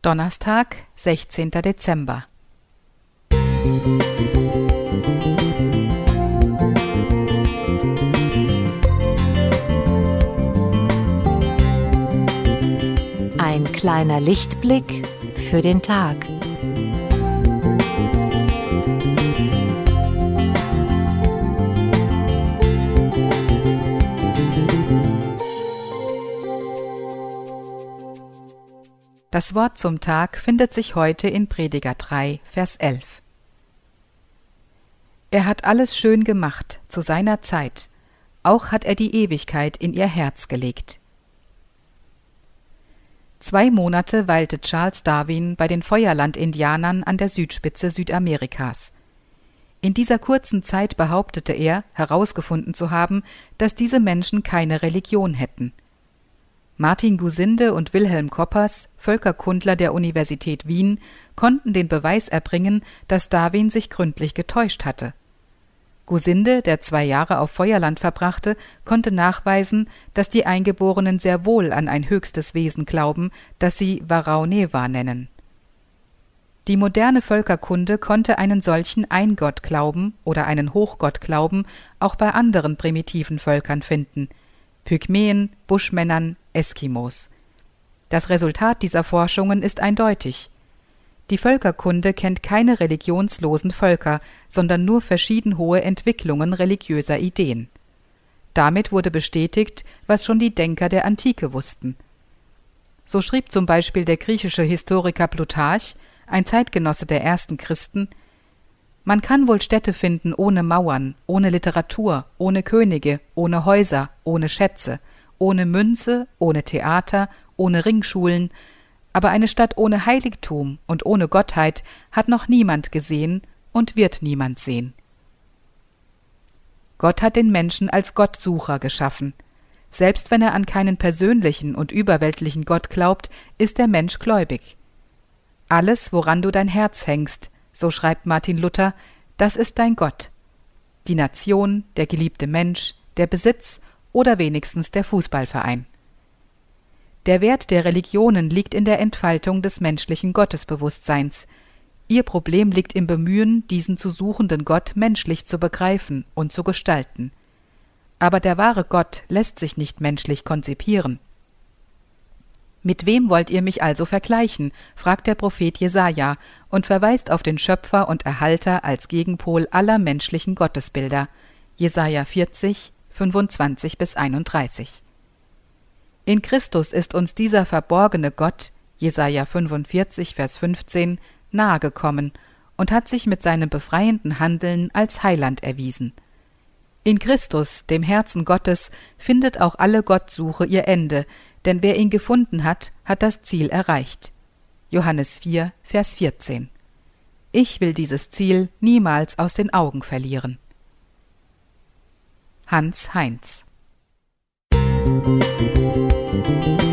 Donnerstag, 16. Dezember. Ein kleiner Lichtblick für den Tag. Das Wort zum Tag findet sich heute in Prediger 3, Vers 11. Er hat alles schön gemacht zu seiner Zeit, auch hat er die Ewigkeit in ihr Herz gelegt. Zwei Monate weilte Charles Darwin bei den Feuerland-Indianern an der Südspitze Südamerikas. In dieser kurzen Zeit behauptete er, herausgefunden zu haben, dass diese Menschen keine Religion hätten – Martin Gusinde und Wilhelm Koppers, Völkerkundler der Universität Wien, konnten den Beweis erbringen, dass Darwin sich gründlich getäuscht hatte. Gusinde, der zwei Jahre auf Feuerland verbrachte, konnte nachweisen, dass die Eingeborenen sehr wohl an ein höchstes Wesen glauben, das sie Varauneva nennen. Die moderne Völkerkunde konnte einen solchen Eingottglauben oder einen Hochgottglauben auch bei anderen primitiven Völkern finden – Pygmäen, Buschmännern, Eskimos. Das Resultat dieser Forschungen ist eindeutig. Die Völkerkunde kennt keine religionslosen Völker, sondern nur verschieden hohe Entwicklungen religiöser Ideen. Damit wurde bestätigt, was schon die Denker der Antike wussten. So schrieb zum Beispiel der griechische Historiker Plutarch, ein Zeitgenosse der ersten Christen, man kann wohl Städte finden ohne Mauern, ohne Literatur, ohne Könige, ohne Häuser, ohne Schätze, ohne Münze, ohne Theater, ohne Ringschulen, aber eine Stadt ohne Heiligtum und ohne Gottheit hat noch niemand gesehen und wird niemand sehen. Gott hat den Menschen als Gottsucher geschaffen. Selbst wenn er an keinen persönlichen und überweltlichen Gott glaubt, ist der Mensch gläubig. Alles, woran du dein Herz hängst, so schreibt Martin Luther, das ist dein Gott. Die Nation, der geliebte Mensch, der Besitz oder wenigstens der Fußballverein. Der Wert der Religionen liegt in der Entfaltung des menschlichen Gottesbewusstseins. Ihr Problem liegt im Bemühen, diesen zu suchenden Gott menschlich zu begreifen und zu gestalten. Aber der wahre Gott lässt sich nicht menschlich konzipieren. Mit wem wollt ihr mich also vergleichen? fragt der Prophet Jesaja und verweist auf den Schöpfer und Erhalter als Gegenpol aller menschlichen Gottesbilder. Jesaja 40, 25 bis 31. In Christus ist uns dieser verborgene Gott, Jesaja 45, Vers 15, nahegekommen und hat sich mit seinem befreienden Handeln als Heiland erwiesen. In Christus, dem Herzen Gottes, findet auch alle Gottsuche ihr Ende, denn wer ihn gefunden hat, hat das Ziel erreicht. Johannes 4, Vers 14. Ich will dieses Ziel niemals aus den Augen verlieren. Hans Heinz. Musik